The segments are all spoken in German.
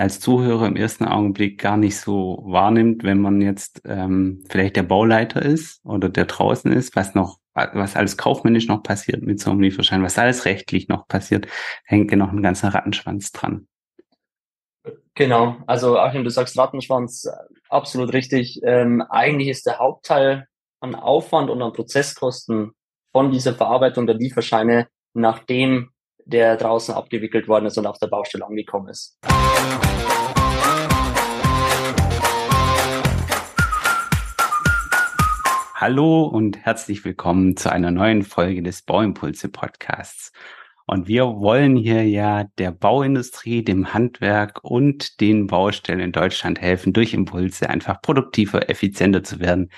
als Zuhörer im ersten Augenblick gar nicht so wahrnimmt, wenn man jetzt ähm, vielleicht der Bauleiter ist oder der draußen ist, was noch, was alles kaufmännisch noch passiert mit so einem Lieferschein, was alles rechtlich noch passiert, hängt ja noch ein ganzer Rattenschwanz dran. Genau, also Achim, du sagst Rattenschwanz, absolut richtig. Ähm, eigentlich ist der Hauptteil an Aufwand und an Prozesskosten von dieser Verarbeitung der Lieferscheine, nachdem der draußen abgewickelt worden ist und auf der Baustelle angekommen ist. Hallo und herzlich willkommen zu einer neuen Folge des Bauimpulse Podcasts. Und wir wollen hier ja der Bauindustrie, dem Handwerk und den Baustellen in Deutschland helfen, durch Impulse einfach produktiver, effizienter zu werden.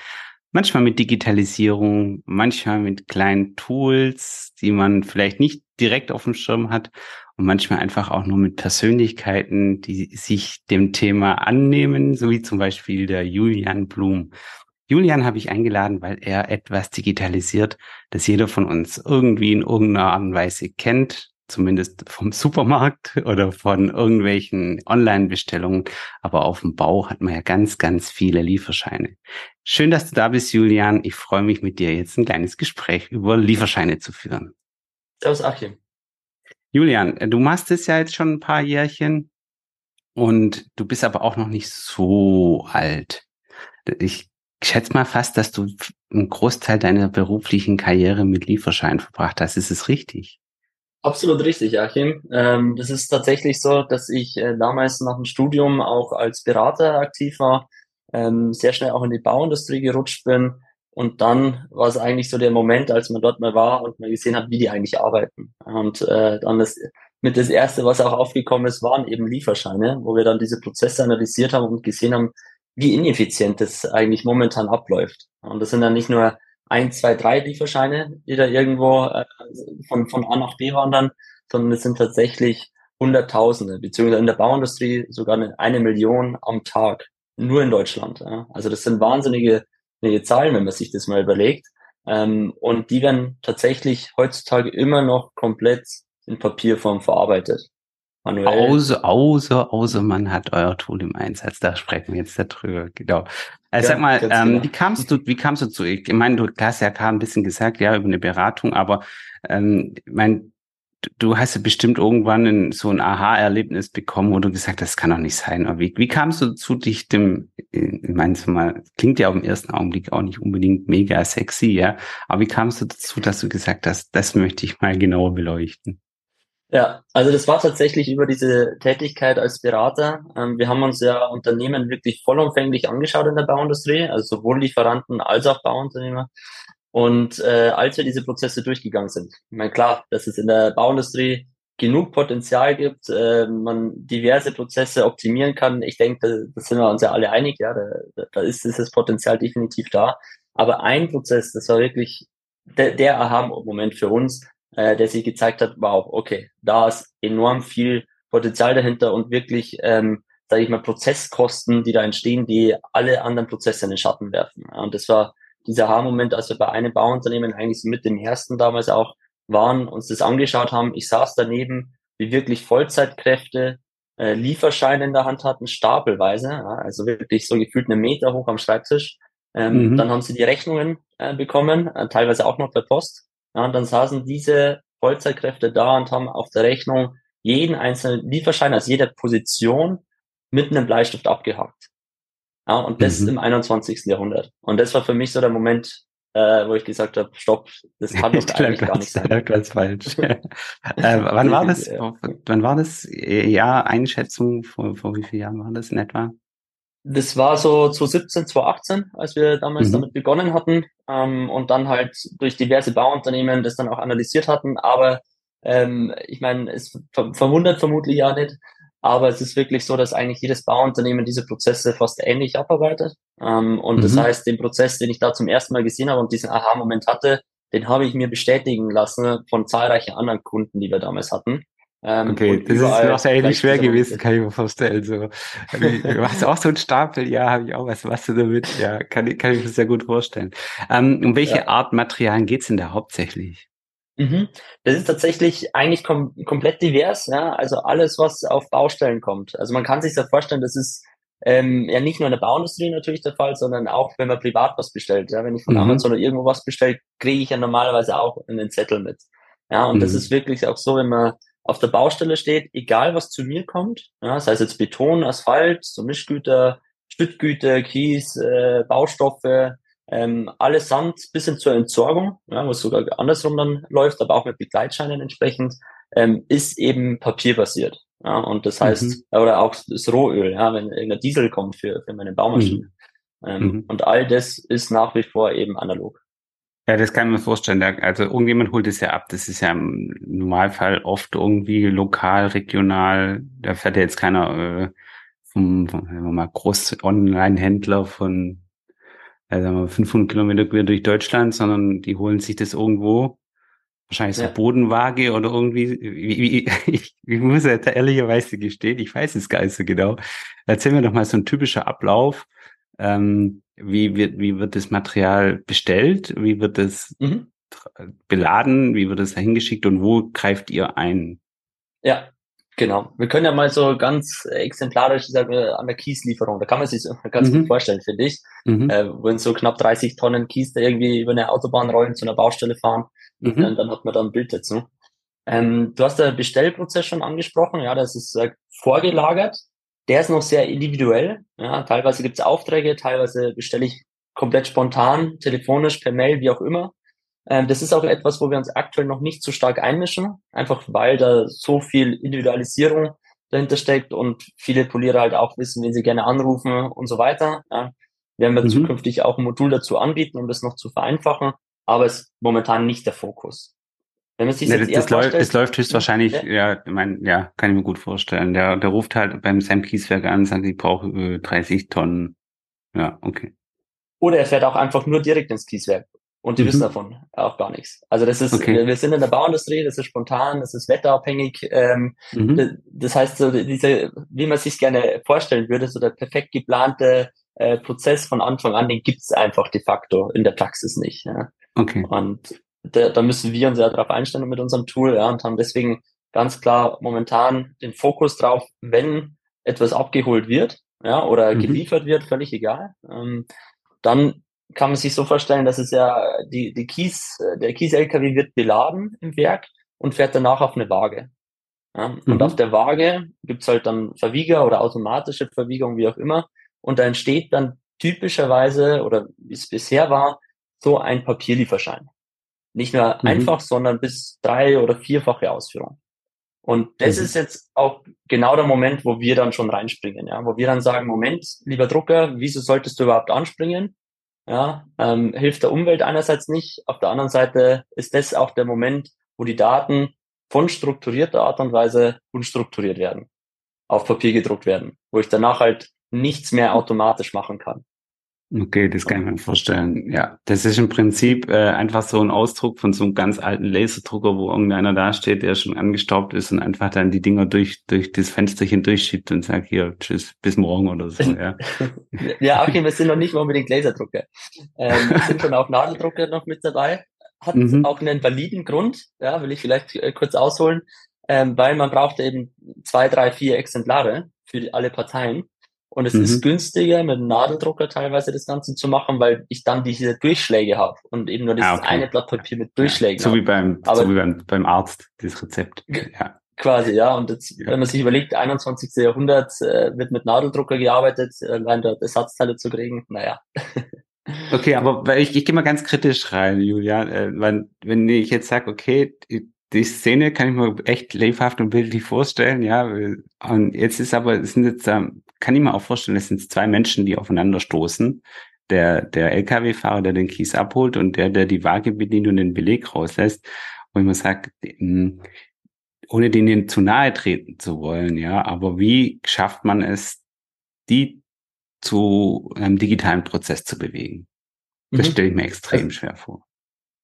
Manchmal mit Digitalisierung, manchmal mit kleinen Tools, die man vielleicht nicht direkt auf dem Schirm hat und manchmal einfach auch nur mit Persönlichkeiten, die sich dem Thema annehmen, so wie zum Beispiel der Julian Blum. Julian habe ich eingeladen, weil er etwas digitalisiert, das jeder von uns irgendwie in irgendeiner Art und Weise kennt, zumindest vom Supermarkt oder von irgendwelchen Online-Bestellungen. Aber auf dem Bau hat man ja ganz, ganz viele Lieferscheine. Schön, dass du da bist, Julian. Ich freue mich mit dir jetzt ein kleines Gespräch über Lieferscheine zu führen. Servus, Achim. Julian, du machst es ja jetzt schon ein paar Jährchen und du bist aber auch noch nicht so alt. Ich schätze mal fast, dass du einen Großteil deiner beruflichen Karriere mit Lieferschein verbracht hast. Ist es richtig? Absolut richtig, Achim. Ähm, das ist tatsächlich so, dass ich äh, damals nach dem Studium auch als Berater aktiv war, ähm, sehr schnell auch in die Bauindustrie gerutscht bin. Und dann war es eigentlich so der Moment, als man dort mal war und man gesehen hat, wie die eigentlich arbeiten. Und äh, dann das mit das erste, was auch aufgekommen ist, waren eben Lieferscheine, wo wir dann diese Prozesse analysiert haben und gesehen haben, wie ineffizient das eigentlich momentan abläuft. Und das sind dann nicht nur ein, zwei, drei Lieferscheine, die da irgendwo äh, von, von A nach B wandern, sondern es sind tatsächlich Hunderttausende, beziehungsweise in der Bauindustrie sogar eine, Million am Tag, nur in Deutschland. Also das sind wahnsinnige, wahnsinnige Zahlen, wenn man sich das mal überlegt. Ähm, und die werden tatsächlich heutzutage immer noch komplett in Papierform verarbeitet. Manuell. Außer, außer, außer man hat euer Tool im Einsatz. Da sprechen wir jetzt darüber. Genau. Also ja, sag mal, ähm, genau. wie kamst du, wie kamst du zu, ich meine, du hast ja gerade ein bisschen gesagt, ja, über eine Beratung, aber ähm, ich mein, du hast ja bestimmt irgendwann in, so ein Aha-Erlebnis bekommen, wo du gesagt hast, das kann doch nicht sein. Aber wie, wie kamst du zu dich dem, ich meine, mal, klingt ja auf den ersten Augenblick auch nicht unbedingt mega sexy, ja, aber wie kamst du dazu, dass du gesagt hast, das möchte ich mal genauer beleuchten? Ja, also das war tatsächlich über diese Tätigkeit als Berater. Ähm, wir haben uns ja Unternehmen wirklich vollumfänglich angeschaut in der Bauindustrie, also sowohl Lieferanten als auch Bauunternehmer. Und äh, als wir diese Prozesse durchgegangen sind, ich meine klar, dass es in der Bauindustrie genug Potenzial gibt, äh, man diverse Prozesse optimieren kann. Ich denke, da, da sind wir uns ja alle einig, ja, da, da ist dieses Potenzial definitiv da. Aber ein Prozess, das war wirklich der, der Aha-Moment für uns, äh, der sich gezeigt hat, wow, okay, da ist enorm viel Potenzial dahinter und wirklich, ähm, sage ich mal, Prozesskosten, die da entstehen, die alle anderen Prozesse in den Schatten werfen. Und das war dieser Haarmoment, als wir bei einem Bauunternehmen eigentlich so mit dem ersten damals auch waren, uns das angeschaut haben. Ich saß daneben, wie wirklich Vollzeitkräfte äh, Lieferscheine in der Hand hatten, stapelweise, ja, also wirklich so gefühlt einen Meter hoch am Schreibtisch. Ähm, mhm. Dann haben sie die Rechnungen äh, bekommen, äh, teilweise auch noch per Post. Ja, und dann saßen diese Vollzeitkräfte da und haben auf der Rechnung jeden einzelnen Lieferschein, also jede Position mit einem Bleistift abgehakt. Ja, und das mhm. im 21. Jahrhundert. Und das war für mich so der Moment, äh, wo ich gesagt habe, stopp, das kann doch eigentlich gar nicht sein. Ganz falsch. äh, wann war das? Wann war das? Ja, Einschätzung vor, vor wie vielen Jahren war das in etwa? Das war so 2017, 2018, als wir damals mhm. damit begonnen hatten ähm, und dann halt durch diverse Bauunternehmen das dann auch analysiert hatten. Aber ähm, ich meine, es ver verwundert vermutlich ja nicht, aber es ist wirklich so, dass eigentlich jedes Bauunternehmen diese Prozesse fast ähnlich abarbeitet. Ähm, und mhm. das heißt, den Prozess, den ich da zum ersten Mal gesehen habe und diesen Aha-Moment hatte, den habe ich mir bestätigen lassen von zahlreichen anderen Kunden, die wir damals hatten. Ähm, okay, das ist wahrscheinlich schwer gewesen, kann ich mir vorstellen. So. Du hast auch so einen Stapel, ja, habe ich auch, was machst du damit? Ja, kann, kann ich mir sehr gut vorstellen. Ähm, um welche ja. Art Materialien geht's denn da hauptsächlich? Mhm. Das ist tatsächlich eigentlich kom komplett divers, ja. Also alles, was auf Baustellen kommt. Also man kann sich ja vorstellen, das ist ähm, ja nicht nur in der Bauindustrie natürlich der Fall, sondern auch, wenn man privat was bestellt. Ja, wenn ich von mhm. Amazon oder irgendwo was bestelle, kriege ich ja normalerweise auch einen Zettel mit. Ja, und mhm. das ist wirklich auch so, wenn man auf der Baustelle steht, egal was zu mir kommt, ja, sei es jetzt Beton, Asphalt, so Mischgüter, Stüttgüter, Kies, äh, Baustoffe, ähm, allesamt bis hin zur Entsorgung, ja, was sogar andersrum dann läuft, aber auch mit Begleitscheinen entsprechend, ähm, ist eben papierbasiert. Ja, und das heißt, mhm. oder auch das Rohöl, ja, wenn irgendein Diesel kommt für, für meine Baumaschine. Mhm. Ähm, mhm. Und all das ist nach wie vor eben analog. Ja, das kann man vorstellen. Also irgendjemand holt es ja ab. Das ist ja im Normalfall oft irgendwie lokal, regional. Da fährt ja jetzt keiner äh, vom, vom sagen wir mal, Groß-Online-Händler von äh, sagen wir, 500 Kilometer quer durch Deutschland, sondern die holen sich das irgendwo wahrscheinlich so ja. Bodenwaage oder irgendwie, wie, wie, ich, ich muss ja ehrlicherweise gestehen, ich weiß es gar nicht so genau. Erzähl mir doch mal so ein typischer Ablauf. Ähm, wie wird, wie wird das Material bestellt? Wie wird es mhm. beladen? Wie wird es dahin geschickt und wo greift ihr ein? Ja, genau. Wir können ja mal so ganz exemplarisch sagen, an der Kieslieferung, da kann man sich ganz mhm. gut vorstellen, finde ich. Mhm. Äh, wenn so knapp 30 Tonnen Kies da irgendwie über eine Autobahn rollen, zu einer Baustelle fahren, mhm. dann, dann hat man da ein Bild dazu. Ähm, du hast den Bestellprozess schon angesprochen, ja, das ist äh, vorgelagert der ist noch sehr individuell. Ja, teilweise gibt es Aufträge, teilweise bestelle ich komplett spontan, telefonisch, per Mail, wie auch immer. Ähm, das ist auch etwas, wo wir uns aktuell noch nicht so stark einmischen, einfach weil da so viel Individualisierung dahinter steckt und viele Polierer halt auch wissen, wen sie gerne anrufen und so weiter. Ja. Werden wir mhm. zukünftig auch ein Modul dazu anbieten, um das noch zu vereinfachen, aber es ist momentan nicht der Fokus. Wenn man sich ja, das, das, läuft, das läuft höchstwahrscheinlich, ja, ja, ich mein, ja, kann ich mir gut vorstellen. Der, der ruft halt beim Sam Kieswerk an und sagt, ich brauche äh, 30 Tonnen. Ja, okay. Oder er fährt auch einfach nur direkt ins Kieswerk. Und die mhm. wissen davon auch gar nichts. Also das ist, okay. wir sind in der Bauindustrie, das ist spontan, das ist wetterabhängig. Ähm, mhm. Das heißt, so diese, wie man sich gerne vorstellen würde, so der perfekt geplante äh, Prozess von Anfang an, den gibt's einfach de facto in der Praxis nicht. Ja. Okay. Und da, da müssen wir uns ja darauf einstellen mit unserem Tool ja, und haben deswegen ganz klar momentan den Fokus drauf, wenn etwas abgeholt wird ja, oder mhm. geliefert wird, völlig egal, ähm, dann kann man sich so vorstellen, dass es ja die, die Kies, der Kies-LKW wird beladen im Werk und fährt danach auf eine Waage. Ja, mhm. Und auf der Waage gibt's halt dann Verwieger oder automatische Verwiegung, wie auch immer. Und da entsteht dann typischerweise, oder wie es bisher war, so ein Papierlieferschein. Nicht nur mhm. einfach, sondern bis drei- oder vierfache Ausführung. Und das mhm. ist jetzt auch genau der Moment, wo wir dann schon reinspringen, ja, wo wir dann sagen, Moment, lieber Drucker, wieso solltest du überhaupt anspringen? Ja, ähm, hilft der Umwelt einerseits nicht, auf der anderen Seite ist das auch der Moment, wo die Daten von strukturierter Art und Weise unstrukturiert werden, auf Papier gedruckt werden, wo ich danach halt nichts mehr automatisch machen kann. Okay, das kann ich mir vorstellen. Ja, das ist im Prinzip äh, einfach so ein Ausdruck von so einem ganz alten Laserdrucker, wo irgendeiner da steht, der schon angestaubt ist und einfach dann die Dinger durch durch das Fensterchen durchschiebt und sagt hier tschüss bis morgen oder so. Ja, ja okay, wir sind noch nicht mal unbedingt Laserdrucker. Ähm, wir sind schon auch Nadeldrucker noch mit dabei. Hat mhm. auch einen validen Grund, ja, will ich vielleicht äh, kurz ausholen, ähm, weil man braucht eben zwei, drei, vier Exemplare für alle Parteien. Und es mhm. ist günstiger, mit einem Nadeldrucker teilweise das Ganze zu machen, weil ich dann diese Durchschläge habe und eben nur das ah, okay. eine Blatt Papier mit Durchschlägen ja, so wie beim, Aber, so wie beim, beim Arzt, das Rezept. Ja. Quasi, ja. Und jetzt, ja. wenn man sich überlegt, 21. Jahrhundert äh, wird mit Nadeldrucker gearbeitet, allein dort Ersatzteile zu kriegen, naja. Okay, aber ich, ich gehe mal ganz kritisch rein, Julia. Äh, wenn, wenn ich jetzt sage, okay, die Szene kann ich mir echt lebhaft und bildlich vorstellen, ja. Und jetzt ist aber, es sind jetzt, kann ich mir auch vorstellen, es sind zwei Menschen, die aufeinander stoßen. Der, der LKW-Fahrer, der den Kies abholt und der, der die Waage bedient und den Beleg rauslässt. Mir sage, hm, ohne denen zu nahe treten zu wollen, ja, aber wie schafft man es, die zu einem digitalen Prozess zu bewegen? Das mhm. stelle ich mir extrem schwer vor.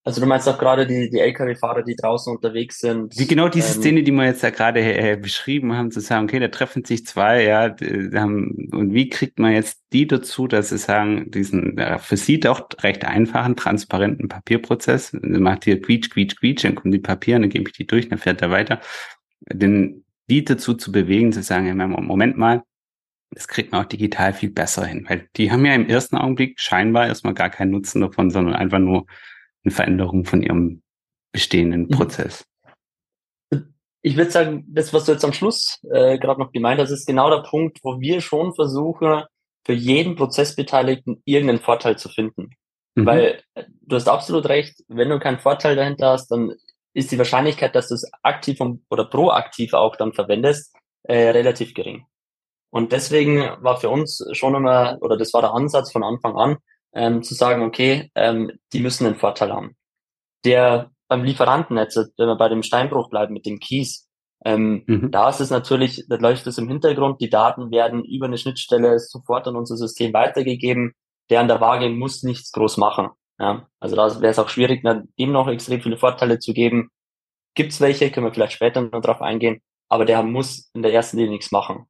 Also du meinst auch gerade die, die Lkw-Fahrer, die draußen unterwegs sind. Wie genau diese ähm, Szene, die wir jetzt da gerade äh, beschrieben haben, zu sagen, okay, da treffen sich zwei, ja, haben, und wie kriegt man jetzt die dazu, dass sie sagen, diesen ja, für sie doch recht einfachen, transparenten Papierprozess, macht hier quietsch, quietsch, quietsch, dann kommen die Papiere, dann gebe ich die durch, dann fährt er weiter. Den, die dazu zu bewegen, zu sagen, ja, Moment mal, das kriegt man auch digital viel besser hin, weil die haben ja im ersten Augenblick scheinbar erstmal gar keinen Nutzen davon, sondern einfach nur eine Veränderung von ihrem bestehenden mhm. Prozess. Ich würde sagen, das, was du jetzt am Schluss äh, gerade noch gemeint hast, ist genau der Punkt, wo wir schon versuchen, für jeden Prozessbeteiligten irgendeinen Vorteil zu finden. Mhm. Weil äh, du hast absolut recht, wenn du keinen Vorteil dahinter hast, dann ist die Wahrscheinlichkeit, dass du es aktiv oder proaktiv auch dann verwendest, äh, relativ gering. Und deswegen war für uns schon immer, oder das war der Ansatz von Anfang an, ähm, zu sagen, okay, ähm, die müssen einen Vorteil haben. Der beim Lieferantennetz, wenn wir bei dem Steinbruch bleiben mit dem Kies, ähm, mhm. da ist es natürlich, da läuft es im Hintergrund, die Daten werden über eine Schnittstelle sofort an unser System weitergegeben, der an der Waage muss nichts groß machen. Ja, also da wäre es auch schwierig, ihm noch extrem viele Vorteile zu geben. Gibt es welche, können wir vielleicht später noch drauf eingehen, aber der muss in der ersten Linie nichts machen.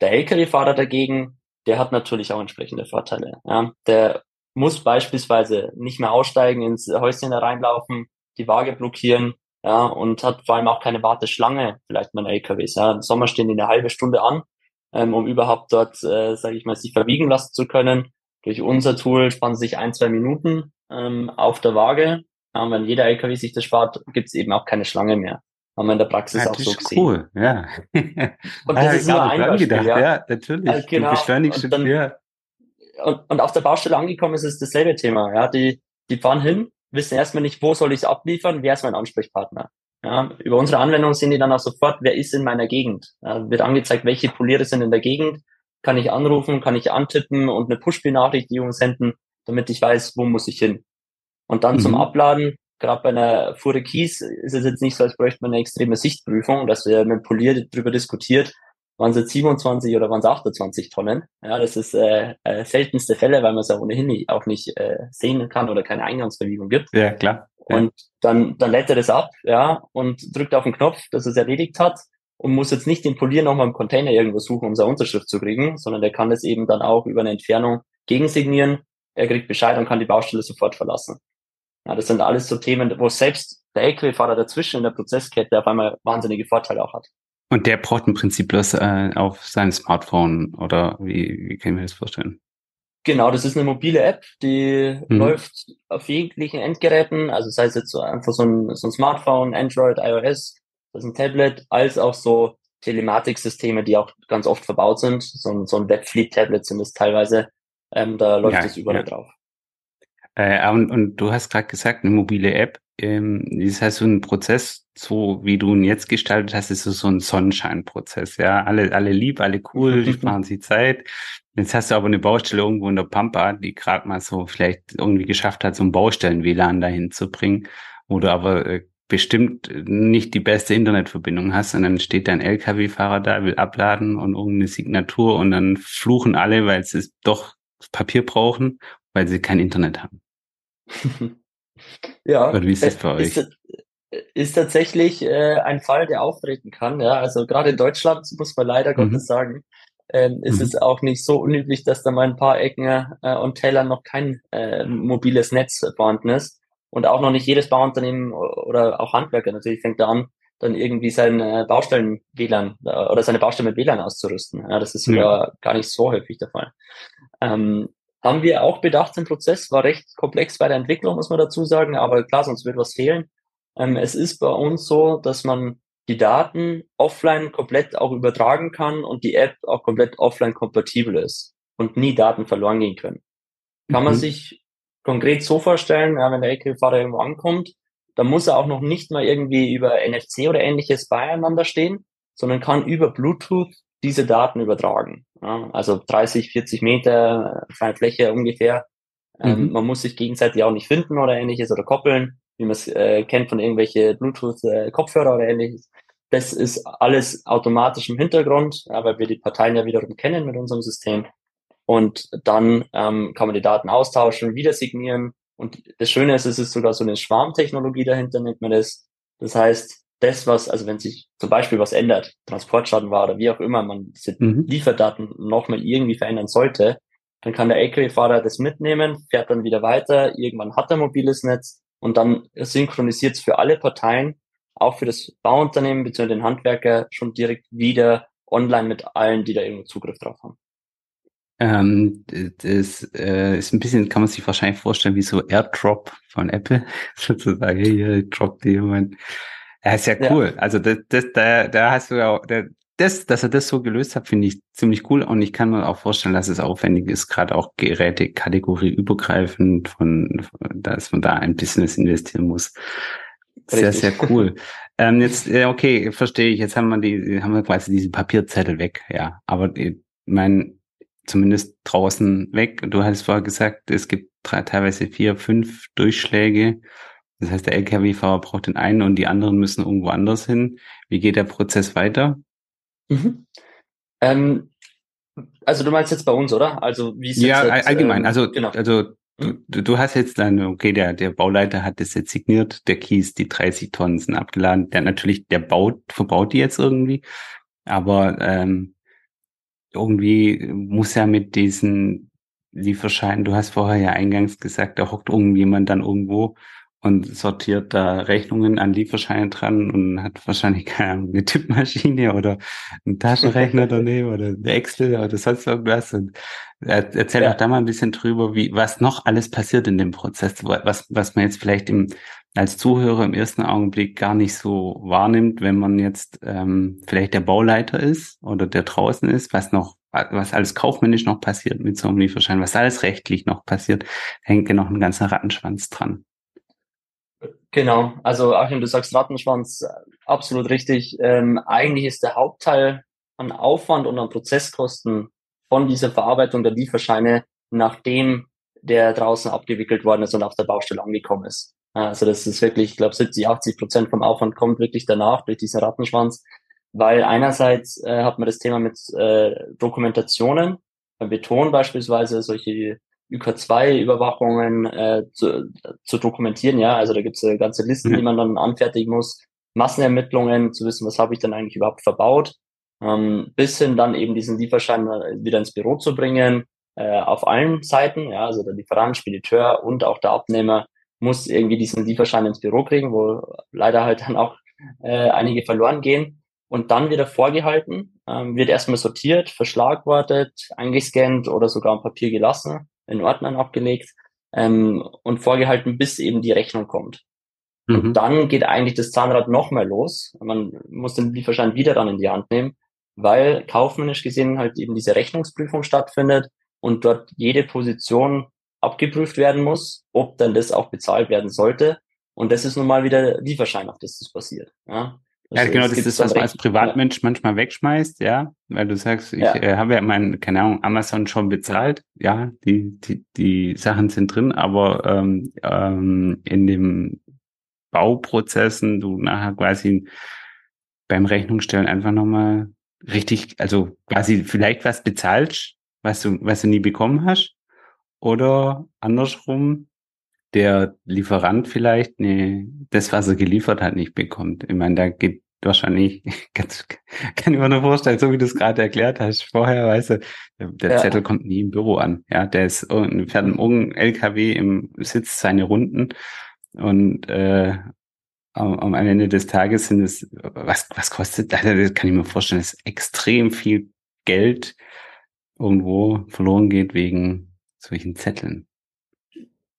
Der Lkw-Fahrer dagegen, der hat natürlich auch entsprechende Vorteile. Ja, der muss beispielsweise nicht mehr aussteigen, ins Häuschen reinlaufen, die Waage blockieren, ja, und hat vor allem auch keine Warteschlange, vielleicht mit LKWs. Ja. Im Sommer stehen die eine halbe Stunde an, ähm, um überhaupt dort, äh, sage ich mal, sich verwiegen lassen zu können. Durch unser Tool spannen sich ein, zwei Minuten ähm, auf der Waage. Ja, wenn jeder LKW sich das spart, gibt es eben auch keine Schlange mehr. Haben wir in der Praxis ja, auch so gesehen. Cool, ja. Und das ist nur ein Beispiel, gedacht, ja. ja, natürlich. Also genau. Du beschleunigst und, dann, ja. Und, und auf der Baustelle angekommen ist es dasselbe Thema. Ja, die, die fahren hin, wissen erstmal nicht, wo soll ich es abliefern, wer ist mein Ansprechpartner. Ja, über unsere Anwendung sehen die dann auch sofort, wer ist in meiner Gegend. Ja, wird angezeigt, welche Poliere sind in der Gegend. Kann ich anrufen, kann ich antippen und eine Push-Benachrichtigung senden, damit ich weiß, wo muss ich hin. Und dann mhm. zum Abladen, gerade bei einer Fuhre Kies ist es jetzt nicht so, als bräuchte man eine extreme Sichtprüfung, dass wir mit Polier darüber diskutiert, waren es jetzt 27 oder waren es 28 Tonnen. Ja, das ist äh, äh, seltenste Fälle, weil man es ja ohnehin nicht, auch nicht äh, sehen kann oder keine Eingangsbewegung gibt. Ja, klar. Ja. Und dann, dann lädt er das ab, ja, und drückt auf den Knopf, dass es erledigt hat und muss jetzt nicht den Polier nochmal im Container irgendwo suchen, um seine Unterschrift zu kriegen, sondern der kann das eben dann auch über eine Entfernung gegensignieren. Er kriegt Bescheid und kann die Baustelle sofort verlassen. Ja, das sind alles so Themen, wo selbst der LKW-Fahrer dazwischen in der Prozesskette auf einmal wahnsinnige Vorteile auch hat. Und der braucht im Prinzip bloß äh, auf sein Smartphone oder wie, wie kann ich mir das vorstellen? Genau, das ist eine mobile App, die mhm. läuft auf jeglichen Endgeräten, also sei es jetzt so einfach so ein, so ein Smartphone, Android, iOS, das ist ein Tablet, als auch so Telematiksysteme, die auch ganz oft verbaut sind. So ein, so ein Webfleet-Tablet sind es teilweise. Ähm, da läuft es ja, überall ja. drauf. Äh, und, und du hast gerade gesagt, eine mobile App. Ähm, das heißt, so ein Prozess, so wie du ihn jetzt gestaltet hast, ist so ein Sonnenscheinprozess. Ja, alle, alle lieb, alle cool, die sparen sich Zeit. Jetzt hast du aber eine Baustelle irgendwo in der Pampa, die gerade mal so vielleicht irgendwie geschafft hat, so ein Baustellen-WLAN dahin zu bringen, wo du aber äh, bestimmt nicht die beste Internetverbindung hast und dann steht dein LKW-Fahrer da, will abladen und irgendeine Signatur und dann fluchen alle, weil sie doch Papier brauchen, weil sie kein Internet haben. ja. Oder wie ist das bei euch? Ist, ist tatsächlich äh, ein Fall, der auftreten kann. Ja, also gerade in Deutschland muss man leider mhm. Gottes sagen, ähm, ist mhm. es auch nicht so unüblich, dass da mal ein paar Ecken äh, und Täler noch kein äh, mobiles Netz vorhanden ist und auch noch nicht jedes Bauunternehmen oder auch Handwerker natürlich fängt da an, dann irgendwie sein äh, Baustellen WLAN äh, oder seine Baustelle mit WLAN auszurüsten. Ja, das ist sogar ja. gar nicht so häufig der Fall. Ähm, haben wir auch bedacht im Prozess, war recht komplex bei der Entwicklung, muss man dazu sagen, aber klar, sonst wird was fehlen. Ähm, es ist bei uns so, dass man die Daten offline komplett auch übertragen kann und die App auch komplett offline kompatibel ist und nie Daten verloren gehen können. Kann mhm. man sich konkret so vorstellen, ja, wenn der LKW-Fahrer irgendwo ankommt, dann muss er auch noch nicht mal irgendwie über NFC oder ähnliches beieinander stehen, sondern kann über Bluetooth diese Daten übertragen. Also 30, 40 Meter freie Fläche ungefähr. Ähm, mhm. man muss sich gegenseitig auch nicht finden oder ähnliches oder koppeln, wie man es äh, kennt von irgendwelche Bluetooth-Kopfhörer oder ähnliches. Das ist alles automatisch im Hintergrund, ja, weil wir die Parteien ja wiederum kennen mit unserem System. Und dann ähm, kann man die Daten austauschen, wieder signieren, Und das Schöne ist, es ist sogar so eine Schwarmtechnologie dahinter, nennt man das. Das heißt, das, was, also wenn sich zum Beispiel was ändert, Transportschaden war oder wie auch immer, man diese mhm. Lieferdaten nochmal irgendwie verändern sollte, dann kann der LKW-Fahrer das mitnehmen, fährt dann wieder weiter, irgendwann hat er mobiles Netz und dann synchronisiert es für alle Parteien, auch für das Bauunternehmen bzw. den Handwerker schon direkt wieder online mit allen, die da irgendwo Zugriff drauf haben. Ähm, das äh, ist ein bisschen, kann man sich wahrscheinlich vorstellen, wie so AirDrop von Apple, sozusagen, hey, drop dir jemand. Ja, ist ja cool. Ja. Also das, das, da, da hast du ja, da, das, dass er das so gelöst hat, finde ich ziemlich cool. Und ich kann mir auch vorstellen, dass es aufwendig ist, gerade auch Geräte kategorieübergreifend, von, von, dass man da ein Business investieren muss. Sehr, Richtig. sehr cool. ähm, jetzt, okay, verstehe ich. Jetzt haben wir die, haben wir quasi diesen Papierzettel weg, ja. Aber ich meine, zumindest draußen weg. Du hattest vorher gesagt, es gibt drei, teilweise vier, fünf Durchschläge. Das heißt, der Lkw-Fahrer braucht den einen und die anderen müssen irgendwo anders hin. Wie geht der Prozess weiter? Mhm. Ähm, also du meinst jetzt bei uns, oder? Also wie ist ja jetzt, allgemein. Ähm, also genau. also mhm. du, du hast jetzt dann okay, der der Bauleiter hat das jetzt signiert, der Kies, die 30 Tonnen sind abgeladen. Der natürlich der baut verbaut die jetzt irgendwie, aber ähm, irgendwie muss ja mit diesen Lieferscheinen, du hast vorher ja eingangs gesagt, da hockt irgendjemand dann irgendwo und sortiert da Rechnungen an Lieferscheine dran und hat wahrscheinlich keine Ahnung, eine Tippmaschine oder einen Taschenrechner daneben oder eine Excel oder sonst irgendwas. Und erzähl ja. doch da mal ein bisschen drüber, wie, was noch alles passiert in dem Prozess, was, was man jetzt vielleicht im, als Zuhörer im ersten Augenblick gar nicht so wahrnimmt, wenn man jetzt ähm, vielleicht der Bauleiter ist oder der draußen ist, was noch was alles kaufmännisch noch passiert mit so einem Lieferschein, was alles rechtlich noch passiert, hängt ja noch ein ganzer Rattenschwanz dran. Genau, also Achim, du sagst Rattenschwanz, absolut richtig. Ähm, eigentlich ist der Hauptteil an Aufwand und an Prozesskosten von dieser Verarbeitung der Lieferscheine, nachdem der draußen abgewickelt worden ist und auf der Baustelle angekommen ist. Also das ist wirklich, ich glaube, 70, 80 Prozent vom Aufwand kommt wirklich danach durch diesen Rattenschwanz, weil einerseits äh, hat man das Thema mit äh, Dokumentationen, beim Beton beispielsweise, solche UK2-Überwachungen äh, zu, zu dokumentieren. Ja, also da gibt es äh, ganze Listen, die man dann anfertigen muss. Massenermittlungen, zu wissen, was habe ich denn eigentlich überhaupt verbaut, ähm, bis hin dann eben diesen Lieferschein äh, wieder ins Büro zu bringen, äh, auf allen Seiten, ja, also der Lieferant, Spediteur und auch der Abnehmer muss irgendwie diesen Lieferschein ins Büro kriegen, wo leider halt dann auch äh, einige verloren gehen und dann wieder vorgehalten, ähm, wird erstmal sortiert, verschlagwortet, eingescannt oder sogar am Papier gelassen in Ordnern abgelegt ähm, und vorgehalten, bis eben die Rechnung kommt. Mhm. Und dann geht eigentlich das Zahnrad noch mehr los. Man muss den Lieferschein wieder dann in die Hand nehmen, weil kaufmännisch gesehen halt eben diese Rechnungsprüfung stattfindet und dort jede Position abgeprüft werden muss, ob dann das auch bezahlt werden sollte. Und das ist nun mal wieder Lieferschein, auf das das passiert. Ja. Ja, also genau, das ist, was man als Privatmensch ja. manchmal wegschmeißt, ja, weil du sagst, ich ja. äh, habe ja mein, keine Ahnung, Amazon schon bezahlt, ja, die, die, die Sachen sind drin, aber ähm, ähm, in dem Bauprozessen du nachher quasi beim Rechnungsstellen einfach nochmal richtig, also quasi vielleicht was bezahlst, was du, was du nie bekommen hast, oder andersrum, der Lieferant vielleicht nee, das, was er geliefert hat, nicht bekommt. Ich meine, da geht wahrscheinlich, ganz, kann ich mir nur vorstellen, so wie du es gerade erklärt hast, vorher, weißt du, der, der ja. Zettel kommt nie im Büro an. Ja, der ist fährt im LKW im Sitz seine Runden und äh, am, am Ende des Tages sind es, was, was kostet, das kann ich mir vorstellen, dass extrem viel Geld irgendwo verloren geht wegen solchen Zetteln.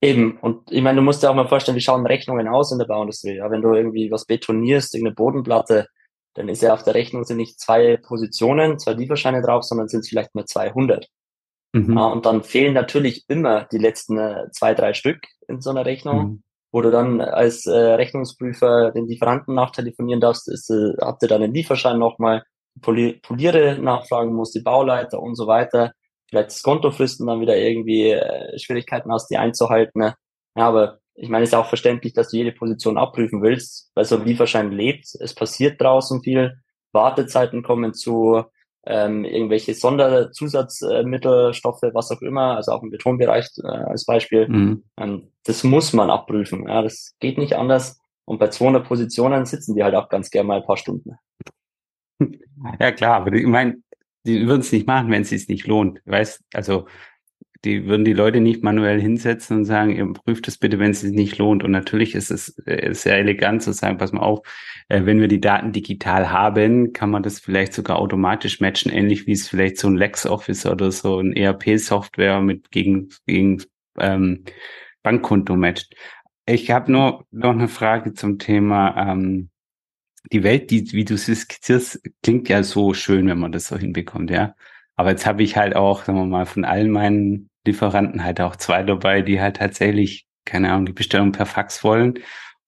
Eben, und ich meine, du musst dir auch mal vorstellen, wie schauen Rechnungen aus in der Bauindustrie. Ja, wenn du irgendwie was betonierst, irgendeine Bodenplatte, dann ist ja auf der Rechnung sind nicht zwei Positionen, zwei Lieferscheine drauf, sondern sind es vielleicht nur 200. Mhm. Ja, und dann fehlen natürlich immer die letzten äh, zwei, drei Stück in so einer Rechnung, mhm. wo du dann als äh, Rechnungsprüfer den Lieferanten nachtelefonieren darfst, ist, äh, habt ihr dann den Lieferschein nochmal, Poliere nachfragen musst, die Bauleiter und so weiter vielleicht das Konto fristen, dann wieder irgendwie äh, Schwierigkeiten hast, die einzuhalten. Ne? Ja, aber ich meine, es ist auch verständlich, dass du jede Position abprüfen willst, weil so ein Lieferschein lebt. Es passiert draußen viel. Wartezeiten kommen zu. ähm, irgendwelche Sonderzusatzmittel, Stoffe, was auch immer, also auch im Betonbereich äh, als Beispiel. Mhm. Ähm, das muss man abprüfen. Ja, das geht nicht anders. Und bei 200 Positionen sitzen die halt auch ganz gerne mal ein paar Stunden. Ja klar, aber ich meine, die würden es nicht machen, wenn es sich nicht lohnt. Weißt, also die würden die Leute nicht manuell hinsetzen und sagen, ihr prüft es bitte, wenn es sich nicht lohnt. Und natürlich ist es äh, sehr elegant zu sagen, pass mal auf, äh, wenn wir die Daten digital haben, kann man das vielleicht sogar automatisch matchen, ähnlich wie es vielleicht so ein LexOffice oder so ein ERP-Software mit gegen, gegen ähm, Bankkonto matcht. Ich habe nur noch eine Frage zum Thema ähm, die Welt, die, wie du sie skizzierst, klingt ja so schön, wenn man das so hinbekommt, ja. Aber jetzt habe ich halt auch, sagen wir mal, von allen meinen Lieferanten halt auch zwei dabei, die halt tatsächlich, keine Ahnung, die Bestellung per Fax wollen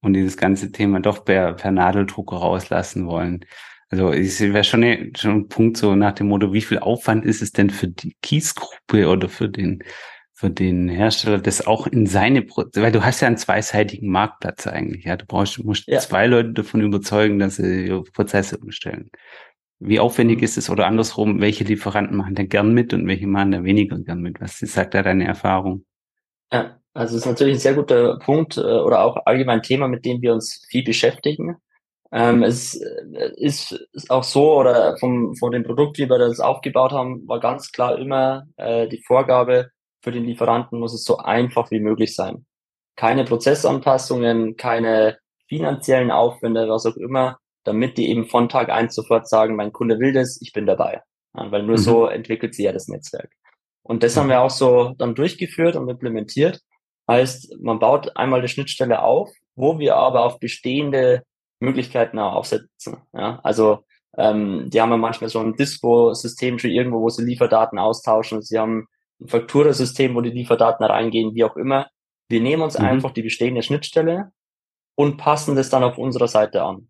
und dieses ganze Thema doch per, per Nadeldrucker rauslassen wollen. Also es wäre schon, schon ein Punkt so nach dem Motto, wie viel Aufwand ist es denn für die Kiesgruppe oder für den für den Hersteller, das auch in seine, Pro weil du hast ja einen zweiseitigen Marktplatz eigentlich, ja, du brauchst, musst ja. zwei Leute davon überzeugen, dass sie ihre Prozesse umstellen. Wie aufwendig mhm. ist es oder andersrum, welche Lieferanten machen da gern mit und welche machen da weniger gern mit? Was sagt da deine Erfahrung? Ja, also es ist natürlich ein sehr guter Punkt äh, oder auch allgemein Thema, mit dem wir uns viel beschäftigen. Ähm, es äh, ist, ist auch so, oder vom, von dem Produkt, wie wir das aufgebaut haben, war ganz klar immer äh, die Vorgabe, für den Lieferanten muss es so einfach wie möglich sein. Keine Prozessanpassungen, keine finanziellen Aufwände, was auch immer, damit die eben von Tag eins sofort sagen, mein Kunde will das, ich bin dabei. Ja, weil nur mhm. so entwickelt sie ja das Netzwerk. Und das haben wir auch so dann durchgeführt und implementiert. Heißt, man baut einmal die Schnittstelle auf, wo wir aber auf bestehende Möglichkeiten aufsetzen. Ja, also ähm, die haben ja manchmal so ein Dispo-System schon irgendwo, wo sie Lieferdaten austauschen. Sie haben Fakturasystem, wo die Lieferdaten reingehen, wie auch immer. Wir nehmen uns mhm. einfach die bestehende Schnittstelle und passen das dann auf unserer Seite an.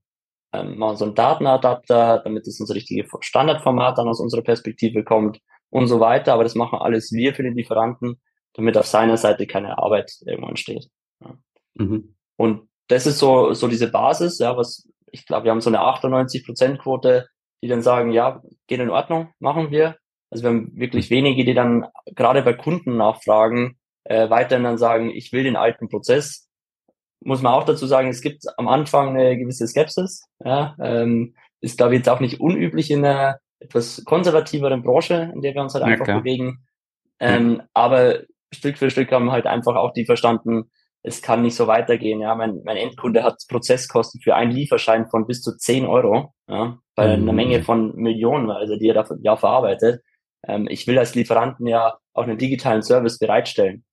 Ähm, machen so einen Datenadapter, damit es ins richtige Standardformat dann aus unserer Perspektive kommt und so weiter. Aber das machen alles wir für den Lieferanten, damit auf seiner Seite keine Arbeit irgendwann steht. Ja. Mhm. Und das ist so, so diese Basis, ja, was ich glaube, wir haben so eine 98% Quote, die dann sagen, ja, geht in Ordnung, machen wir. Also wir haben wirklich wenige, die dann gerade bei Kunden nachfragen, äh, weiterhin dann sagen, ich will den alten Prozess. Muss man auch dazu sagen, es gibt am Anfang eine gewisse Skepsis. Ja, ähm, ist, glaube ich, jetzt auch nicht unüblich in einer etwas konservativeren Branche, in der wir uns halt einfach ja, bewegen. Ähm, aber Stück für Stück haben halt einfach auch die verstanden, es kann nicht so weitergehen. Ja, mein, mein Endkunde hat Prozesskosten für einen Lieferschein von bis zu 10 Euro, ja, bei mhm. einer Menge von Millionen, also die er da ja verarbeitet. Ähm, ich will als Lieferanten ja auch einen digitalen Service bereitstellen.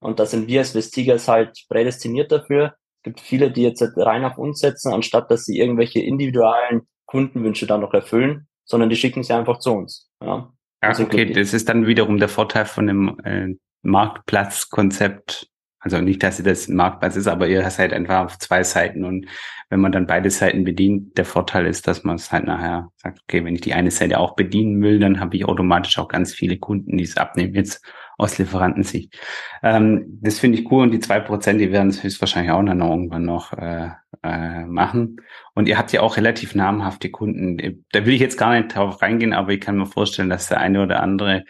Und da sind wir als Vestigers halt prädestiniert dafür. Es gibt viele, die jetzt rein auf uns setzen, anstatt dass sie irgendwelche individuellen Kundenwünsche dann noch erfüllen, sondern die schicken sie einfach zu uns. Ja, ja okay, das ist dann wiederum der Vorteil von dem äh, Marktplatzkonzept also nicht, dass ihr das Marktplatz ist, aber ihr seid einfach auf zwei Seiten und wenn man dann beide Seiten bedient, der Vorteil ist, dass man es halt nachher sagt, okay, wenn ich die eine Seite auch bedienen will, dann habe ich automatisch auch ganz viele Kunden, die es abnehmen, jetzt aus Lieferantensicht. Ähm, das finde ich cool und die zwei Prozent, die werden es höchstwahrscheinlich auch dann irgendwann noch äh, äh, machen. Und ihr habt ja auch relativ namhafte Kunden. Da will ich jetzt gar nicht drauf reingehen, aber ich kann mir vorstellen, dass der eine oder andere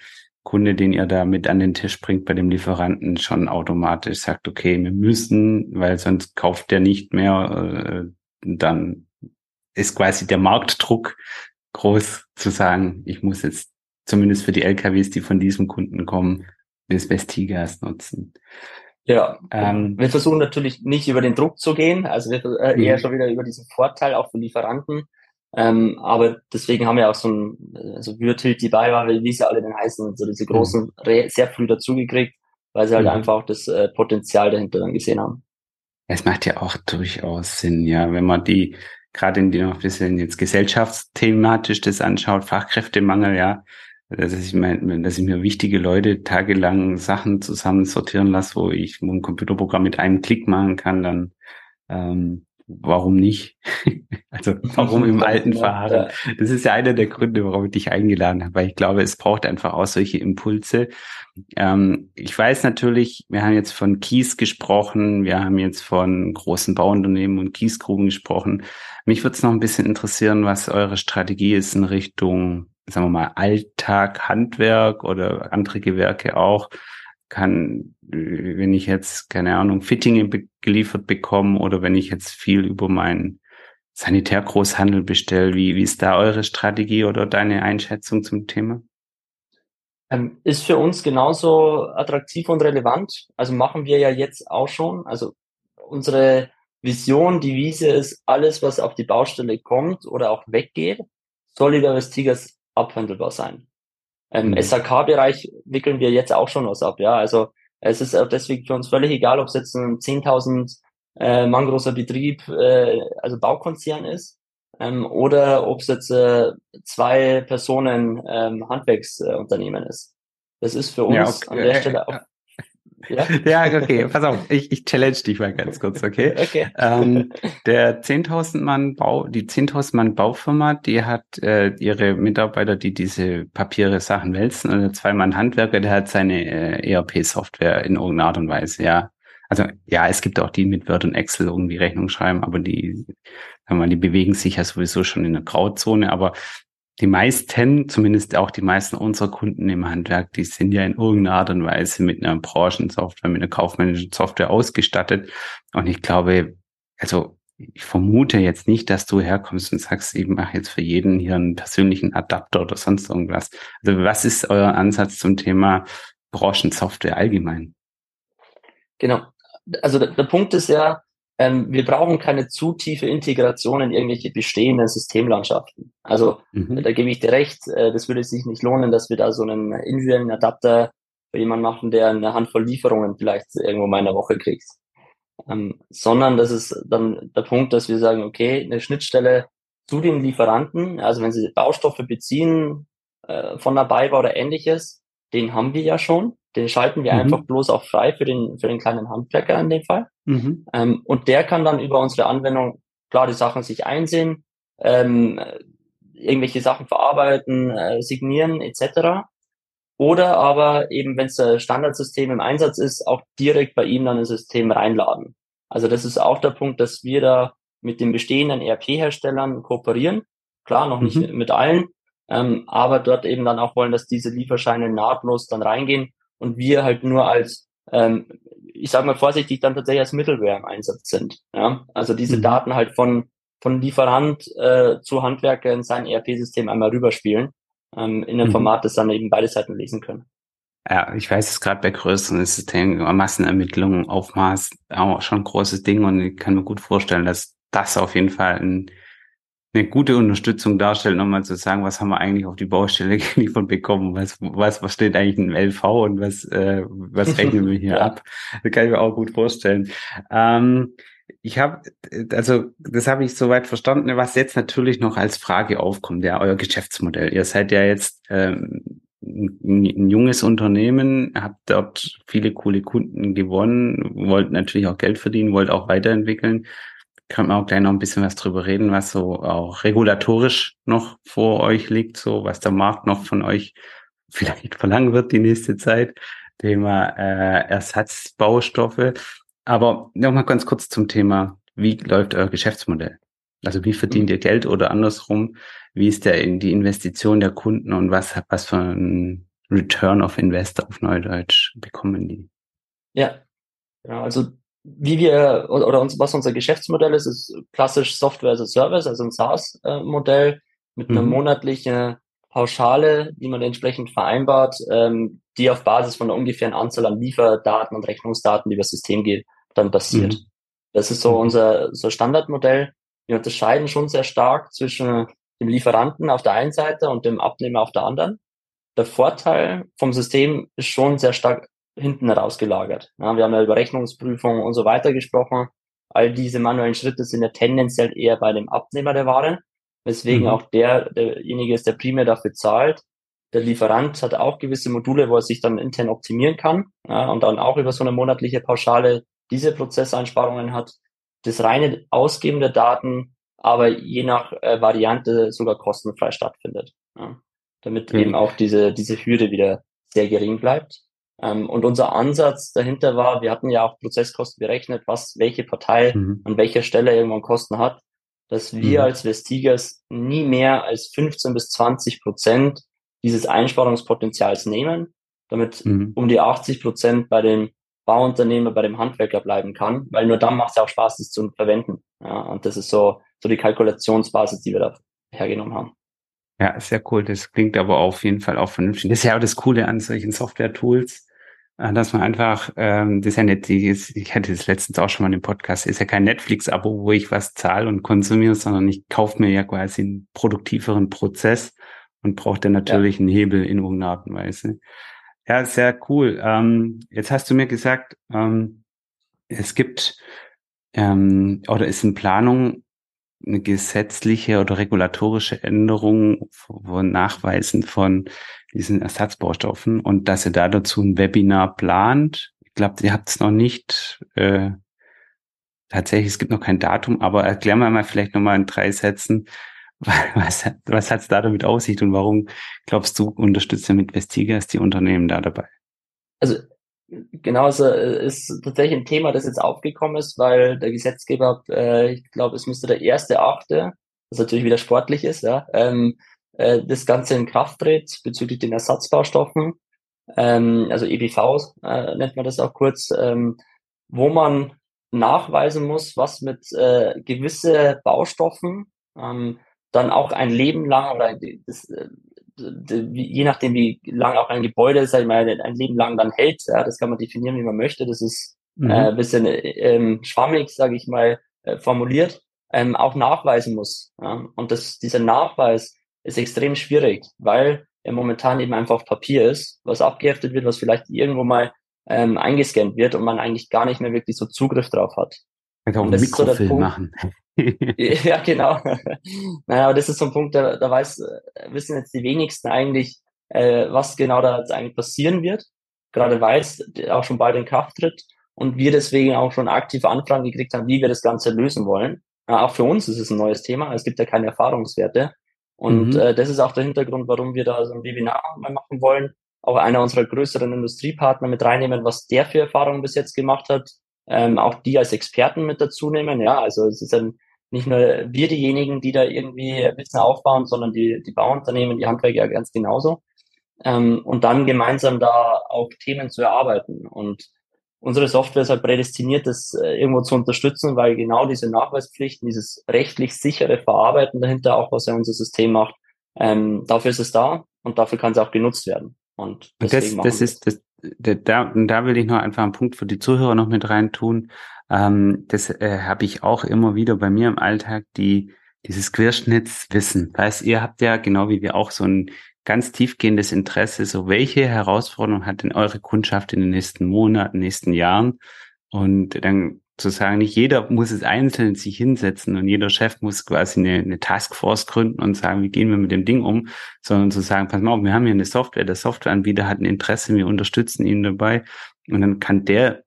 Kunde, den ihr da mit an den Tisch bringt bei dem Lieferanten, schon automatisch sagt, okay, wir müssen, weil sonst kauft der nicht mehr, äh, dann ist quasi der Marktdruck groß zu sagen, ich muss jetzt zumindest für die LKWs, die von diesem Kunden kommen, das Vestigas nutzen. Ja, ähm, wir versuchen natürlich nicht über den Druck zu gehen, also wir, äh, eher mhm. schon wieder über diesen Vorteil auch für Lieferanten. Ähm, aber deswegen haben wir auch so ein, also Utility Beiware, wie sie alle denn heißen, so diese großen mhm. sehr früh dazugekriegt, weil sie halt mhm. einfach auch das äh, Potenzial dahinter dann gesehen haben. Es macht ja auch durchaus Sinn, ja, wenn man die, gerade in dem ein bisschen jetzt gesellschaftsthematisch das anschaut, Fachkräftemangel, ja, dass ich, mein, dass ich mir wichtige Leute tagelang Sachen zusammen sortieren lasse, wo ich ein Computerprogramm mit einem Klick machen kann, dann ähm, warum nicht? also warum im alten Fahren? Das ist ja einer der Gründe, warum ich dich eingeladen habe, weil ich glaube, es braucht einfach auch solche Impulse. Ähm, ich weiß natürlich, wir haben jetzt von Kies gesprochen, wir haben jetzt von großen Bauunternehmen und Kiesgruben gesprochen. Mich würde es noch ein bisschen interessieren, was eure Strategie ist in Richtung sagen wir mal, Alltag, Handwerk oder andere Gewerke auch, kann, wenn ich jetzt, keine Ahnung, Fittinge geliefert bekomme oder wenn ich jetzt viel über meinen Sanitärgroßhandel bestelle, wie, wie ist da eure Strategie oder deine Einschätzung zum Thema? Ähm, ist für uns genauso attraktiv und relevant. Also machen wir ja jetzt auch schon. Also unsere Vision, die Wiese ist, alles, was auf die Baustelle kommt oder auch weggeht, soll über das Tigers abhandelbar sein. Im mhm. SAK-Bereich wickeln wir jetzt auch schon was ab, ja. Also es ist deswegen für uns völlig egal, ob es jetzt ein 10.000 äh, Mann großer Betrieb, äh, also Baukonzern ist, ähm, oder ob es jetzt äh, zwei Personen ähm, Handwerksunternehmen ist. Das ist für uns ja, okay. an der Stelle auch ja? ja, okay, pass auf, ich, ich challenge dich mal ganz kurz, okay? Okay. Ähm, der 10.000 Mann Bau, die 10.000 Mann Baufirma, die hat äh, ihre Mitarbeiter, die diese Papiere Sachen wälzen, und der zwei Mann Handwerker, der hat seine äh, ERP-Software in irgendeiner Art und Weise, ja. Also ja, es gibt auch die mit Word und Excel irgendwie Rechnung schreiben, aber die, sagen wir mal, die bewegen sich ja sowieso schon in der Grauzone, aber die meisten, zumindest auch die meisten unserer Kunden im Handwerk, die sind ja in irgendeiner Art und Weise mit einer Branchensoftware, mit einer kaufmännischen Software ausgestattet. Und ich glaube, also ich vermute jetzt nicht, dass du herkommst und sagst, ich mache jetzt für jeden hier einen persönlichen Adapter oder sonst irgendwas. Also was ist euer Ansatz zum Thema Branchensoftware allgemein? Genau. Also der, der Punkt ist ja, ähm, wir brauchen keine zu tiefe Integration in irgendwelche bestehenden Systemlandschaften. Also mhm. da gebe ich dir recht, äh, das würde sich nicht lohnen, dass wir da so einen individuellen Adapter für jemanden machen, der eine Handvoll Lieferungen vielleicht irgendwo mal in der Woche kriegt. Ähm, sondern das ist dann der Punkt, dass wir sagen, okay, eine Schnittstelle zu den Lieferanten, also wenn sie Baustoffe beziehen äh, von der Beibau oder ähnliches, den haben wir ja schon. Den schalten wir mhm. einfach bloß auch frei für den, für den kleinen Handwerker in dem Fall. Mhm. Ähm, und der kann dann über unsere Anwendung klar die Sachen sich einsehen, ähm, irgendwelche Sachen verarbeiten, äh, signieren etc. Oder aber eben, wenn es ein Standardsystem im Einsatz ist, auch direkt bei ihm dann ein System reinladen. Also das ist auch der Punkt, dass wir da mit den bestehenden ERP-Herstellern kooperieren. Klar, noch nicht mhm. mit allen, ähm, aber dort eben dann auch wollen, dass diese Lieferscheine nahtlos dann reingehen und wir halt nur als, ähm, ich sage mal vorsichtig, dann tatsächlich als Mittelware im Einsatz sind. Ja? Also diese mhm. Daten halt von, von Lieferant äh, zu Handwerker in sein ERP-System einmal rüberspielen, ähm, in einem mhm. Format, das dann eben beide Seiten lesen können. Ja, ich weiß es gerade bei größeren Systemen, Massenermittlungen, Aufmaß, auch schon ein großes Ding und ich kann mir gut vorstellen, dass das auf jeden Fall ein eine gute Unterstützung darstellt, nochmal zu sagen, was haben wir eigentlich auf die Baustelle geliefert bekommen, was, was, was steht eigentlich in LV und was, äh, was rechnen wir hier ab. Das kann ich mir auch gut vorstellen. Ähm, ich habe, also das habe ich soweit verstanden, was jetzt natürlich noch als Frage aufkommt, ja, euer Geschäftsmodell. Ihr seid ja jetzt ähm, ein junges Unternehmen, habt dort viele coole Kunden gewonnen, wollt natürlich auch Geld verdienen, wollt auch weiterentwickeln können wir auch gleich noch ein bisschen was drüber reden, was so auch regulatorisch noch vor euch liegt, so was der Markt noch von euch vielleicht verlangen wird die nächste Zeit. Thema äh, Ersatzbaustoffe. Aber nochmal ganz kurz zum Thema, wie läuft euer Geschäftsmodell? Also wie verdient ihr Geld oder andersrum? Wie ist der in die Investition der Kunden und was, was für ein Return of Investor auf Neudeutsch bekommen die? Ja, ja also wie wir oder uns, was unser Geschäftsmodell ist, ist klassisch Software as a Service, also ein SaaS-Modell mit einer mhm. monatlichen Pauschale, die man entsprechend vereinbart, ähm, die auf Basis von einer ungefähren Anzahl an Lieferdaten und Rechnungsdaten, die über das System geht, dann basiert. Mhm. Das ist so mhm. unser so Standardmodell. Wir unterscheiden schon sehr stark zwischen dem Lieferanten auf der einen Seite und dem Abnehmer auf der anderen. Der Vorteil vom System ist schon sehr stark hinten rausgelagert. Ja, wir haben ja über Rechnungsprüfung und so weiter gesprochen. All diese manuellen Schritte sind ja tendenziell eher bei dem Abnehmer der Ware, weswegen mhm. auch der, derjenige ist, der primär dafür zahlt. Der Lieferant hat auch gewisse Module, wo er sich dann intern optimieren kann ja, und dann auch über so eine monatliche Pauschale diese Prozesseinsparungen hat. Das reine Ausgeben der Daten, aber je nach äh, Variante sogar kostenfrei stattfindet. Ja, damit mhm. eben auch diese, diese Hürde wieder sehr gering bleibt. Ähm, und unser Ansatz dahinter war, wir hatten ja auch Prozesskosten berechnet, was welche Partei mhm. an welcher Stelle irgendwann Kosten hat. dass wir mhm. als Vestigas nie mehr als 15 bis 20 Prozent dieses Einsparungspotenzials nehmen, damit mhm. um die 80 Prozent bei dem Bauunternehmer, bei dem Handwerker bleiben kann, weil nur dann macht es ja auch Spaß, das zu verwenden. Ja, und das ist so, so die Kalkulationsbasis, die wir da hergenommen haben. Ja, sehr cool. Das klingt aber auf jeden Fall auch vernünftig. Das ist ja auch das Coole an solchen Software-Tools, dass man einfach, ähm, das ist ja nicht, ich hatte das letztens auch schon mal im Podcast, ist ja kein Netflix-Abo, wo ich was zahle und konsumiere, sondern ich kaufe mir ja quasi einen produktiveren Prozess und brauche dann natürlich ja. einen Hebel in irgendeiner Art und Weise. Ja, sehr cool. Ähm, jetzt hast du mir gesagt, ähm, es gibt ähm, oder ist in Planung eine gesetzliche oder regulatorische Änderung von Nachweisen von diesen Ersatzbaustoffen und dass ihr da dazu ein Webinar plant. Ich glaube, ihr habt es noch nicht äh, tatsächlich, es gibt noch kein Datum, aber erklär mal mal vielleicht nochmal in drei Sätzen, was, was hat es da damit auf sich und warum glaubst du, unterstützt ihr mit Vestigas die Unternehmen da dabei? Also Genau, so äh, ist tatsächlich ein Thema, das jetzt aufgekommen ist, weil der Gesetzgeber, äh, ich glaube, es müsste der erste Achte, was natürlich wieder sportlich ist, ja, ähm, äh, das Ganze in Kraft tritt bezüglich den Ersatzbaustoffen, ähm, also EBV äh, nennt man das auch kurz, ähm, wo man nachweisen muss, was mit äh, gewisse Baustoffen ähm, dann auch ein Leben lang oder das, äh, je nachdem, wie lang auch ein Gebäude, sag ich mal, ein Leben lang dann hält, ja, das kann man definieren, wie man möchte. Das ist mhm. äh, ein bisschen ähm, schwammig, sage ich mal, äh, formuliert, ähm, auch nachweisen muss. Ja. Und das, dieser Nachweis ist extrem schwierig, weil er momentan eben einfach auf Papier ist, was abgeheftet wird, was vielleicht irgendwo mal ähm, eingescannt wird und man eigentlich gar nicht mehr wirklich so Zugriff drauf hat. Man kann auch einen Mikrofilm so machen. ja, genau. naja, aber das ist so ein Punkt, da, da weiß, wissen jetzt die wenigsten eigentlich, äh, was genau da jetzt eigentlich passieren wird. Gerade weil es auch schon bald in Kraft tritt und wir deswegen auch schon aktive Anfragen gekriegt haben, wie wir das Ganze lösen wollen. Äh, auch für uns ist es ein neues Thema. Es gibt ja keine Erfahrungswerte. Und mhm. äh, das ist auch der Hintergrund, warum wir da so ein Webinar mal machen wollen. Auch einer unserer größeren Industriepartner mit reinnehmen, was der für Erfahrungen bis jetzt gemacht hat. Ähm, auch die als Experten mit dazu nehmen. Ja, also es ist ein nicht nur wir diejenigen, die da irgendwie Wissen aufbauen, sondern die, die Bauunternehmen, die Handwerker ja ganz genauso. Ähm, und dann gemeinsam da auch Themen zu erarbeiten. Und unsere Software ist halt prädestiniert, das äh, irgendwo zu unterstützen, weil genau diese Nachweispflichten, dieses rechtlich sichere Verarbeiten dahinter, auch was ja unser System macht, ähm, dafür ist es da und dafür kann es auch genutzt werden. Und, und das, das ist das, da, da will ich noch einfach einen Punkt für die Zuhörer noch mit rein tun. Ähm, das äh, habe ich auch immer wieder bei mir im Alltag, die dieses Querschnittswissen. Weißt, ihr habt ja genau wie wir auch so ein ganz tiefgehendes Interesse, so welche Herausforderungen hat denn eure Kundschaft in den nächsten Monaten, nächsten Jahren? Und dann zu sagen, nicht jeder muss es einzeln sich hinsetzen und jeder Chef muss quasi eine, eine Taskforce gründen und sagen, wie gehen wir mit dem Ding um, sondern zu sagen, pass mal auf, wir haben hier eine Software, der Softwareanbieter hat ein Interesse, wir unterstützen ihn dabei und dann kann der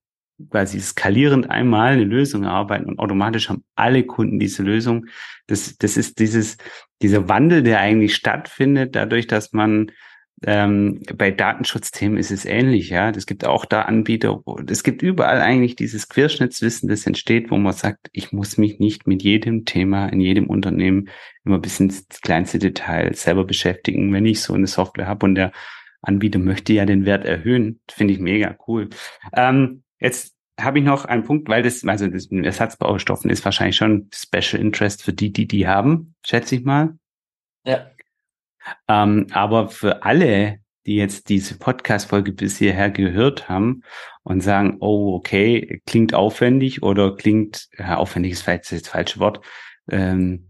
quasi skalierend einmal eine Lösung erarbeiten und automatisch haben alle Kunden diese Lösung. Das, das ist dieses, dieser Wandel, der eigentlich stattfindet, dadurch, dass man ähm, bei Datenschutzthemen ist es ähnlich, ja. Es gibt auch da Anbieter, es gibt überall eigentlich dieses Querschnittswissen, das entsteht, wo man sagt, ich muss mich nicht mit jedem Thema in jedem Unternehmen immer bis ins kleinste Detail selber beschäftigen, wenn ich so eine Software habe und der Anbieter möchte ja den Wert erhöhen. Finde ich mega cool. Ähm, Jetzt habe ich noch einen Punkt, weil das, also das Ersatzbaustoffen ist wahrscheinlich schon Special Interest für die, die die haben, schätze ich mal. Ja. Ähm, aber für alle, die jetzt diese Podcast-Folge bis hierher gehört haben und sagen, oh, okay, klingt aufwendig oder klingt, ja, aufwendig ist vielleicht das falsche Wort, ähm,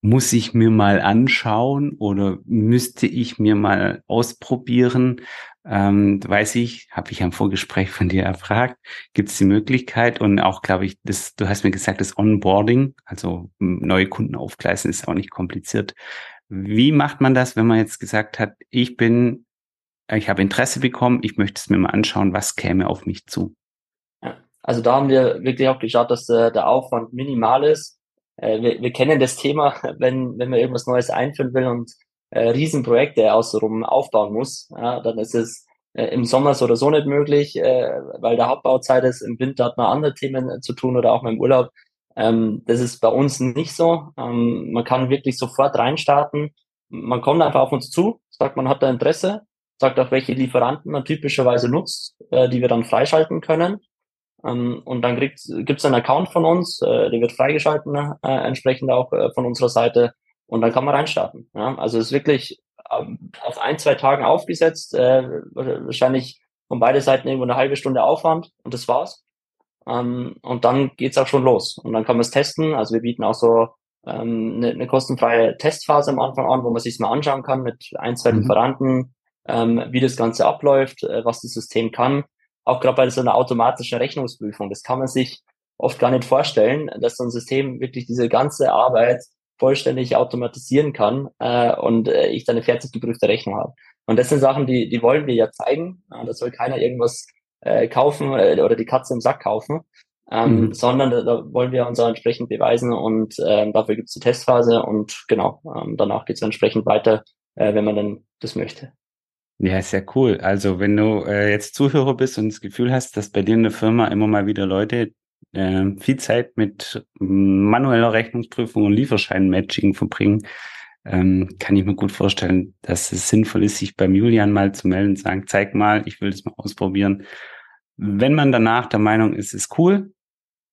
muss ich mir mal anschauen oder müsste ich mir mal ausprobieren? ähm, weiß ich, habe ich am Vorgespräch von dir erfragt, gibt es die Möglichkeit und auch, glaube ich, das, du hast mir gesagt, das Onboarding, also neue Kunden aufgleisen, ist auch nicht kompliziert. Wie macht man das, wenn man jetzt gesagt hat, ich bin, ich habe Interesse bekommen, ich möchte es mir mal anschauen, was käme auf mich zu? Ja, also da haben wir wirklich auch geschaut, dass der, der Aufwand minimal ist. Äh, wir, wir kennen das Thema, wenn, wenn man irgendwas Neues einführen will und äh, Riesenprojekte außenrum aufbauen muss, ja, dann ist es äh, im Sommer so oder so nicht möglich, äh, weil der Hauptbauzeit ist. Im Winter hat man andere Themen zu tun oder auch mal im Urlaub. Ähm, das ist bei uns nicht so. Ähm, man kann wirklich sofort reinstarten. Man kommt einfach auf uns zu, sagt, man hat da Interesse, sagt auch, welche Lieferanten man typischerweise nutzt, äh, die wir dann freischalten können. Ähm, und dann gibt es einen Account von uns, äh, der wird freigeschalten, äh, entsprechend auch äh, von unserer Seite. Und dann kann man reinstarten. Ja? Also es ist wirklich ähm, auf ein, zwei Tagen aufgesetzt, äh, wahrscheinlich von beide Seiten irgendwo eine halbe Stunde Aufwand und das war's. Ähm, und dann geht's auch schon los. Und dann kann man es testen. Also wir bieten auch so ähm, eine, eine kostenfreie Testphase am Anfang an, wo man sich mal anschauen kann mit ein, zwei mhm. Lieferanten, ähm, wie das Ganze abläuft, äh, was das System kann. Auch gerade bei so einer automatischen Rechnungsprüfung. Das kann man sich oft gar nicht vorstellen, dass so ein System wirklich diese ganze Arbeit vollständig automatisieren kann äh, und äh, ich dann eine fertig geprüfte Rechnung habe. Und das sind Sachen, die, die wollen wir ja zeigen. Ja, da soll keiner irgendwas äh, kaufen äh, oder die Katze im Sack kaufen, ähm, mhm. sondern da, da wollen wir uns auch entsprechend beweisen und ähm, dafür gibt es die Testphase und genau, ähm, danach geht es entsprechend weiter, äh, wenn man dann das möchte. Ja, sehr cool. Also wenn du äh, jetzt Zuhörer bist und das Gefühl hast, dass bei dir in der Firma immer mal wieder Leute äh, viel Zeit mit manueller Rechnungsprüfung und Lieferschein-Matching verbringen, ähm, kann ich mir gut vorstellen, dass es sinnvoll ist, sich beim Julian mal zu melden und sagen, zeig mal, ich will das mal ausprobieren. Wenn man danach der Meinung ist, ist cool,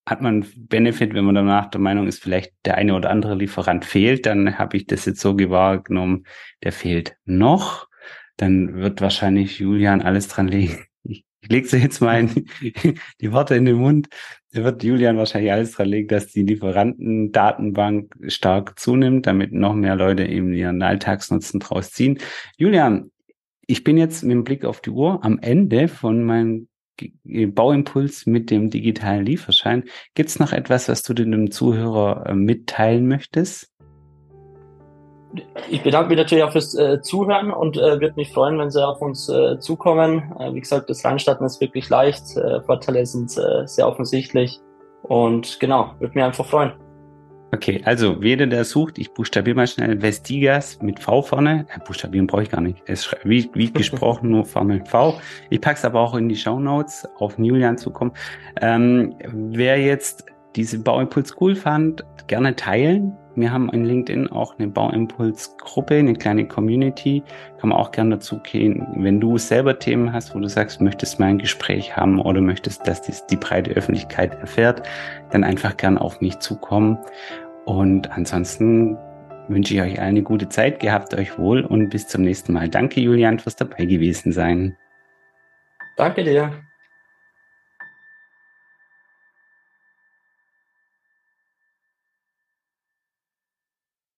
hat man Benefit, wenn man danach der Meinung ist, vielleicht der eine oder andere Lieferant fehlt, dann habe ich das jetzt so gewahrgenommen, der fehlt noch dann wird wahrscheinlich Julian alles dran legen. Ich, lege so jetzt mal in, die Worte in den Mund. Da wird Julian wahrscheinlich alles dran legen, dass die Lieferantendatenbank stark zunimmt, damit noch mehr Leute eben ihren Alltagsnutzen draus ziehen. Julian, ich bin jetzt mit dem Blick auf die Uhr am Ende von meinem Bauimpuls mit dem digitalen Lieferschein. Gibt es noch etwas, was du dem Zuhörer äh, mitteilen möchtest? Ich bedanke mich natürlich auch fürs äh, Zuhören und äh, würde mich freuen, wenn Sie auf uns äh, zukommen. Äh, wie gesagt, das Reinstarten ist wirklich leicht. Äh, Vorteile sind äh, sehr offensichtlich. Und genau, würde mich einfach freuen. Okay, also jeder, der sucht, ich buchstabiere mal schnell Vestigas mit V vorne. Äh, buchstabieren brauche ich gar nicht. Es ist wie, wie gesprochen nur Formel V. Ich packe es aber auch in die Show Notes, auf Julian zu kommen. Ähm, wer jetzt diese Bauimpuls cool fand, gerne teilen wir haben in LinkedIn auch eine Bauimpuls-Gruppe, eine kleine Community. Kann man auch gerne dazu gehen. Wenn du selber Themen hast, wo du sagst, möchtest mal ein Gespräch haben oder möchtest, dass dies die breite Öffentlichkeit erfährt, dann einfach gern auf mich zukommen. Und ansonsten wünsche ich euch eine gute Zeit, gehabt euch wohl und bis zum nächsten Mal. Danke, Julian, fürs dabei gewesen sein. Danke dir.